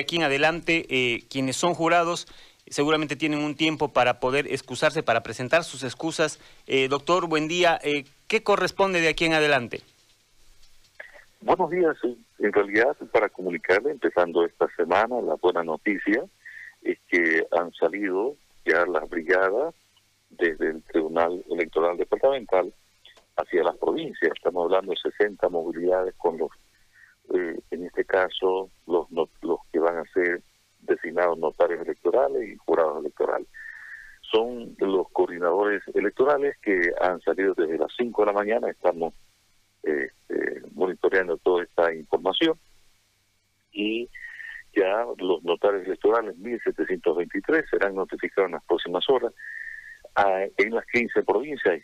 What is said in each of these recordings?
aquí en adelante, eh, quienes son jurados seguramente tienen un tiempo para poder excusarse, para presentar sus excusas. Eh, doctor, buen día. Eh, ¿Qué corresponde de aquí en adelante? Buenos días. En realidad, para comunicarle, empezando esta semana, la buena noticia es que han salido ya las brigadas desde el Tribunal Electoral Departamental hacia las provincias. Estamos hablando de 60 movilidades con los, eh, en este caso, los, los que van a ser designados notarios electorales y jurados electorales. Son los coordinadores electorales que han salido desde las 5 de la mañana, estamos este, monitoreando toda esta información. Y ya los notarios electorales 1723 serán notificados en las próximas horas. Ah, en las 15 provincias,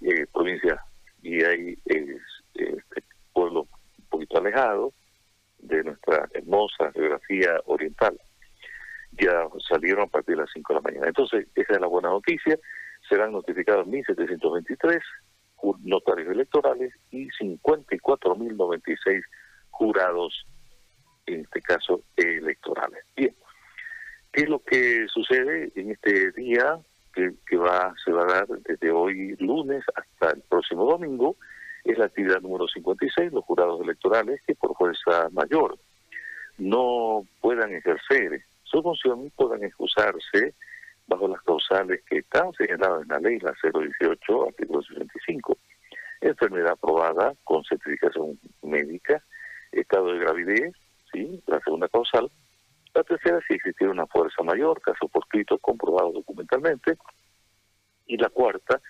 eh, provincias y hay este, pueblos alejados de nuestra hermosa geografía oriental. Ya salieron a partir de las 5 de la mañana. Entonces, esa es la buena noticia. Serán notificados 1.723 notarios electorales y 54.096 jurados, en este caso electorales. Bien, ¿qué es lo que sucede en este día que, que va se va a dar desde hoy lunes hasta el próximo domingo? Es la actividad número 56, los jurados electorales que por fuerza mayor no puedan ejercer su función, puedan excusarse bajo las causales que están señaladas en la ley, la 018, artículo 65. Enfermedad aprobada con certificación médica, estado de gravidez, ¿sí? la segunda causal. La tercera, si existiera una fuerza mayor, caso por escrito comprobado documentalmente. Y la cuarta,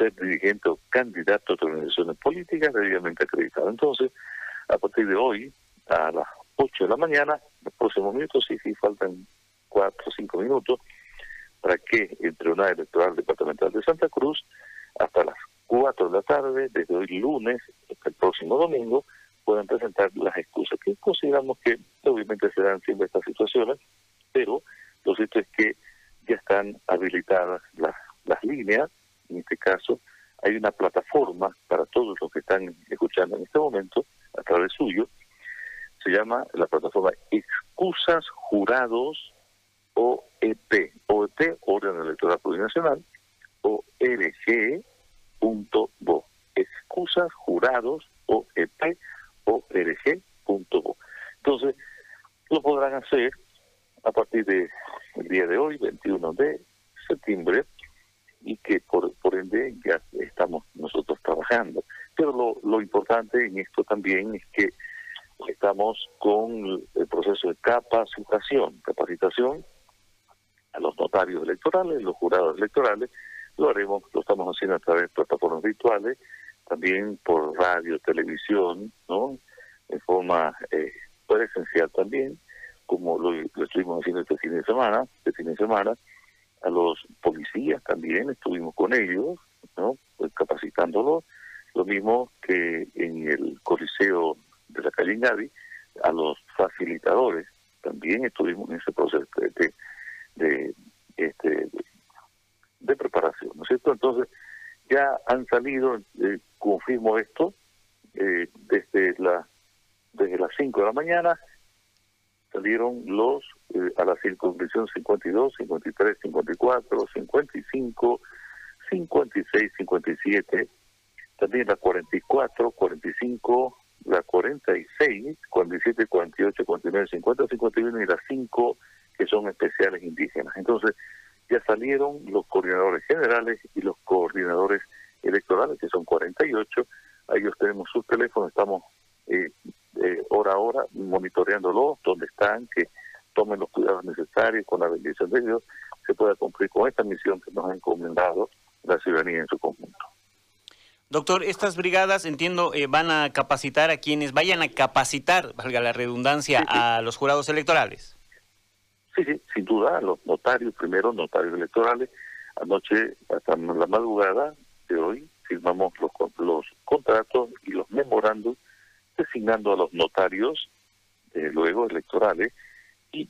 ser dirigente o candidato a organizaciones políticas debidamente acreditado. Entonces, a partir de hoy, a las 8 de la mañana, los próximos minutos, sí, sí, faltan 4 o 5 minutos, para que el Tribunal Electoral Departamental de Santa Cruz, hasta las 4 de la tarde, desde hoy lunes hasta el próximo domingo, puedan presentar las excusas que consideramos que obviamente se dan siempre estas situaciones, pero lo cierto es que ya están habilitadas las, las líneas este caso, hay una plataforma para todos los que están escuchando en este momento, a través suyo, se llama la plataforma Excusas Jurados OEP, OEP, Orden Electoral Plurinacional, org.bo, Excusas Jurados OEP, org.bo. Entonces, lo podrán hacer a partir del día de hoy, 21 de septiembre, y que por, por ende ya estamos nosotros trabajando. Pero lo, importante en esto también es que estamos con el proceso de capacitación, capacitación a los notarios electorales, los jurados electorales, lo haremos, lo estamos haciendo a través de plataformas virtuales, también por radio, televisión, ¿no? En forma eh, presencial también, como lo, lo estuvimos haciendo este fin de semana, este fin de semana, a los policías también, estuvimos con ellos, ¿no? Pues capacitándolos, lo mismo que en el Coliseo de la calle Ingavi, a los facilitadores, también estuvimos en ese proceso de, de, este, de preparación, ¿no es cierto? Entonces, ya han salido, eh, confirmo esto, eh, desde, la, desde las 5 de la mañana, salieron los eh, a la circunscripción 52, 53, 54, 55, 56, 57, también la 44, 45, la 46, 47, 48, 49, 50, 51 y las 5 que son especiales indígenas. Entonces, ya salieron los coordinadores generales y los coordinadores electorales, que son 48. A ellos tenemos sus teléfonos, estamos eh, hora a hora monitoreándolos, donde están, que tomen los cuidados necesarios con la bendición de Dios, se pueda cumplir con esta misión que nos ha encomendado la ciudadanía en su conjunto. Doctor, estas brigadas, entiendo, eh, van a capacitar a quienes vayan a capacitar, valga la redundancia, a los jurados electorales. Sí, sí, sin duda, los notarios, primero notarios electorales. Anoche, hasta la madrugada de hoy, firmamos los, los contratos y los memorandos designando a los notarios, eh, luego electorales, y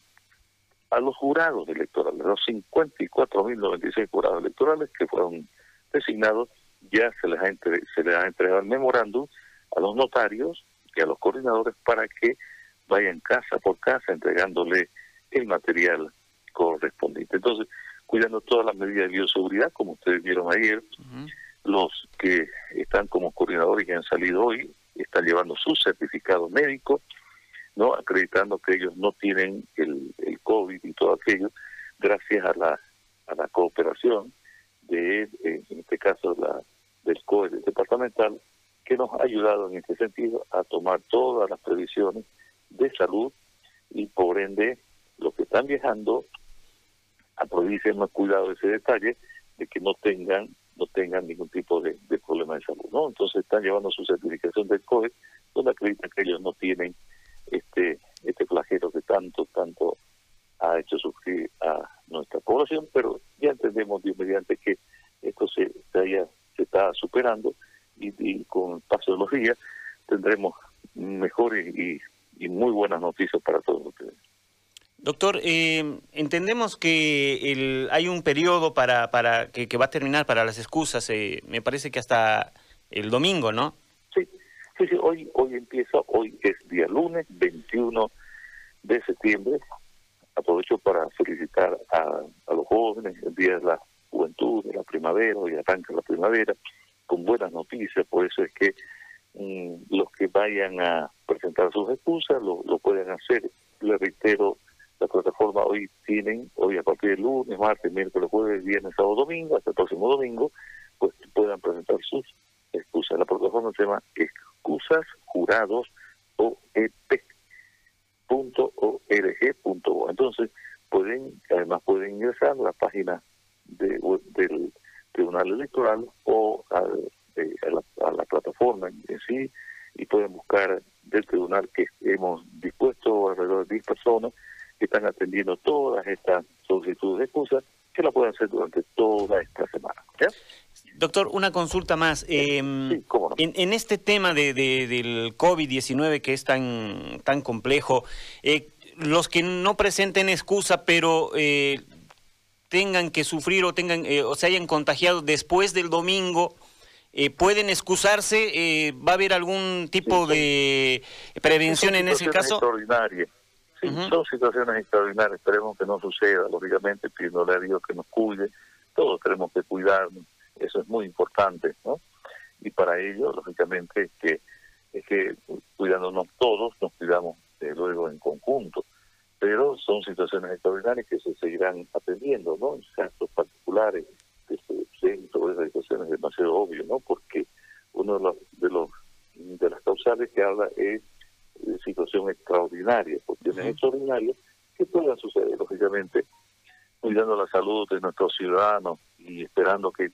a los jurados electorales, los 54.096 jurados electorales que fueron designados, ya se les ha, se les ha entregado el memorándum a los notarios y a los coordinadores para que vayan casa por casa entregándole el material correspondiente. Entonces, cuidando todas las medidas de bioseguridad, como ustedes vieron ayer, los que están como coordinadores y han salido hoy están llevando su certificado médico, no acreditando que ellos no tienen el, el COVID y todo aquello, gracias a la, a la cooperación de, eh, en este caso, la del COE departamental, que nos ha ayudado en este sentido a tomar todas las previsiones de salud y por ende los que están viajando a provincia más cuidado ese detalle de que no tengan no tengan ningún tipo de, problema de salud no entonces están llevando su certificación del COE donde acreditan que ellos no tienen este este flagelo que tanto tanto ha hecho sufrir a nuestra población pero ya entendemos Dios mediante que esto se, se, se está superando y, con el paso de los días tendremos mejores y, muy buenas noticias para todos ustedes. Doctor, eh, entendemos que el, hay un periodo para, para que, va a terminar para las excusas, eh, me parece que hasta el domingo, ¿no? Sí, sí, sí, hoy, hoy empieza, hoy es día lunes 21 de septiembre. Aprovecho para felicitar a, a los jóvenes, el día de la juventud, de la primavera, hoy arranca la primavera con buenas noticias, por eso es que mm, los que vayan a presentar sus excusas lo, lo pueden hacer. Le reitero, la plataforma hoy tienen, hoy a partir del lunes, martes, miércoles, jueves, viernes, sábado, domingo, hasta el próximo domingo, pues puedan presentar sus excusas. La plataforma se llama excusas jurados Entonces, pueden, además pueden ingresar a la página de, del Tribunal Electoral o a, la, plataforma en sí y pueden buscar del tribunal que hemos dispuesto alrededor de 10 personas que están atendiendo todas estas solicitudes de excusas que la pueden hacer durante toda esta semana. Doctor, una consulta más. Em, en, este tema de, del COVID-19 que es tan, tan complejo, eh, los que no presenten excusa, pero eh, tengan que sufrir o tengan eh, o se hayan contagiado después del domingo, eh, pueden excusarse, eh, va a haber algún tipo de prevención en ese caso. Extraordinarias. Sí, Son situaciones extraordinarias, esperemos que no suceda, lógicamente pidiéndole a Dios que nos cuide, todos tenemos que cuidarnos, eso es muy importante, ¿no? Y para ello, lógicamente, es que, es que cuidándonos todos, nos cuidamos luego en conjunto pero son situaciones extraordinarias que se seguirán atendiendo, ¿no? En casos particulares de este esas situaciones es demasiado obvio, ¿no? Porque uno de los, de los de las causales que habla es situación extraordinaria, cuestiones extraordinarias que puedan suceder, lógicamente, cuidando la salud de nuestros ciudadanos y esperando que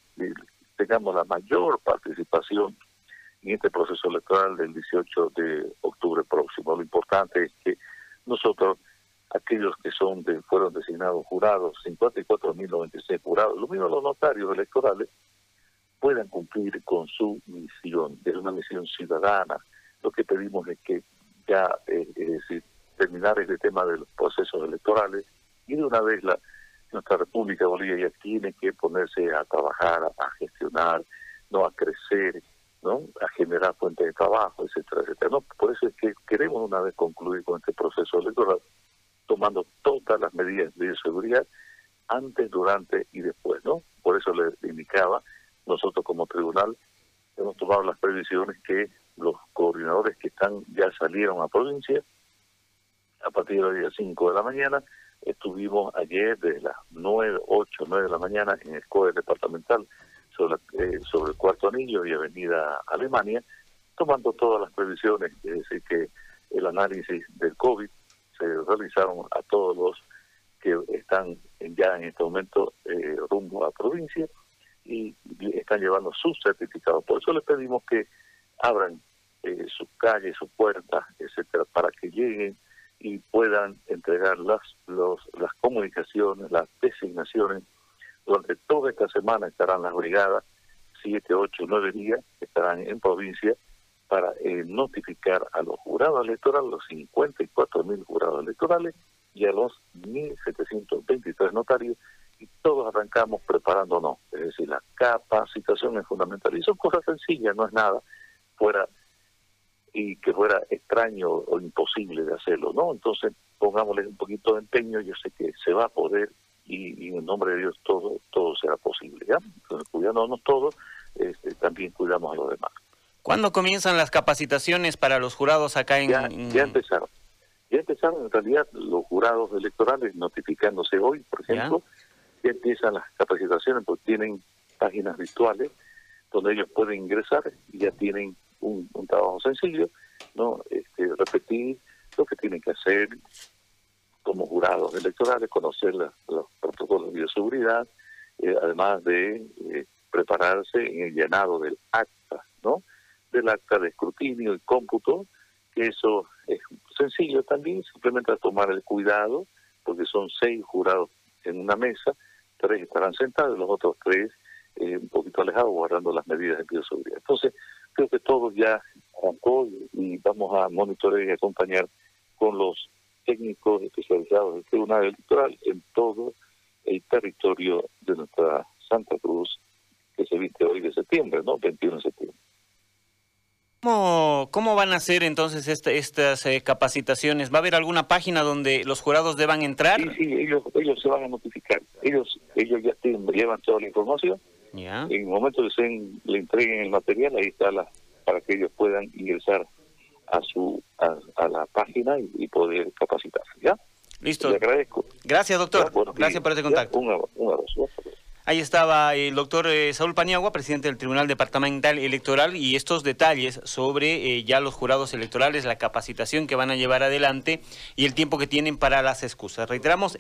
tengamos la mayor participación en este proceso electoral del 18 de octubre próximo. Lo importante es que nosotros aquellos que son de, fueron designados jurados, 54.096 jurados, lo mismo los notarios electorales, puedan cumplir con su misión, es una misión ciudadana. Lo que pedimos es que ya, eh, es decir, terminar este tema de los procesos electorales y de una vez la nuestra República Bolivia ya tiene que ponerse a trabajar, a gestionar, no a crecer, ¿no? a generar fuentes de trabajo, etcétera, etcétera. No, por eso es que queremos una vez concluir con este proceso electoral tomando todas las medidas de seguridad antes, durante y después, ¿no? Por eso le indicaba, nosotros como tribunal hemos tomado las previsiones que los coordinadores que están ya salieron a provincia a partir del día 5 de la mañana, estuvimos ayer de las 9, 8, 9 de la mañana en el COE departamental sobre, eh, sobre el cuarto anillo y avenida Alemania, tomando todas las previsiones, es decir, que el análisis del COVID se realizaron a todos los que están ya en este momento eh, rumbo a provincia y están llevando sus certificados. Por eso les pedimos que abran eh, sus calles, sus puertas, etcétera, para que lleguen y puedan entregar las, los, las comunicaciones, las designaciones. Durante toda esta semana estarán las brigadas, siete, ocho, nueve días, estarán en provincia para eh, notificar a los jurados electorales, los 54 mil jurados electorales y a los 1.723 notarios, y todos arrancamos preparándonos. Es decir, la capacitación es fundamental. Y son cosas sencillas, no es nada fuera y que fuera extraño o imposible de hacerlo, ¿no? Entonces, pongámosle un poquito de empeño, yo sé que se va a poder y, en nombre de Dios todo todo será posible, ¿ya? Entonces, cuidándonos todos, este, también cuidamos a los demás. ¿Cuándo comienzan las capacitaciones para los jurados acá en...? Ya, ya empezaron. Ya empezaron en realidad los jurados electorales notificándose hoy, por ejemplo, ya, empiezan las capacitaciones porque tienen páginas virtuales donde ellos pueden ingresar y ya tienen un, trabajo sencillo, no este, repetir lo que tienen que hacer como jurados electorales, conocer los protocolos de bioseguridad, eh, además de eh, prepararse en el llenado del acta, ¿no? Del acta de escrutinio y cómputo, que eso es sencillo también, simplemente tomar el cuidado, porque son seis jurados en una mesa, tres estarán sentados, los otros tres eh, un poquito alejados, guardando las medidas de bioseguridad. Entonces, creo que todos ya arrancó y vamos a monitorear y acompañar con los técnicos especializados del Tribunal Electoral en todo el territorio de nuestra Santa Cruz, que se viste hoy de septiembre, ¿no? 21 de septiembre. ¿Cómo, ¿Cómo van a ser entonces este, estas eh, capacitaciones? ¿Va a haber alguna página donde los jurados deban entrar? Sí, sí, ellos, ellos se van a notificar. Ellos ellos ya tienen, llevan toda la información. En el momento que se le entreguen el material, ahí está la, para que ellos puedan ingresar a su a, la página y, poder capacitarse. ¿Ya? Listo. Le agradezco. Gracias, doctor. Gracias por este contacto. Un, abrazo. Ahí estaba el doctor eh, Saúl Paniagua, presidente del Tribunal Departamental Electoral, y estos detalles sobre eh, ya los jurados electorales, la capacitación que van a llevar adelante y el tiempo que tienen para las excusas. Reiteramos,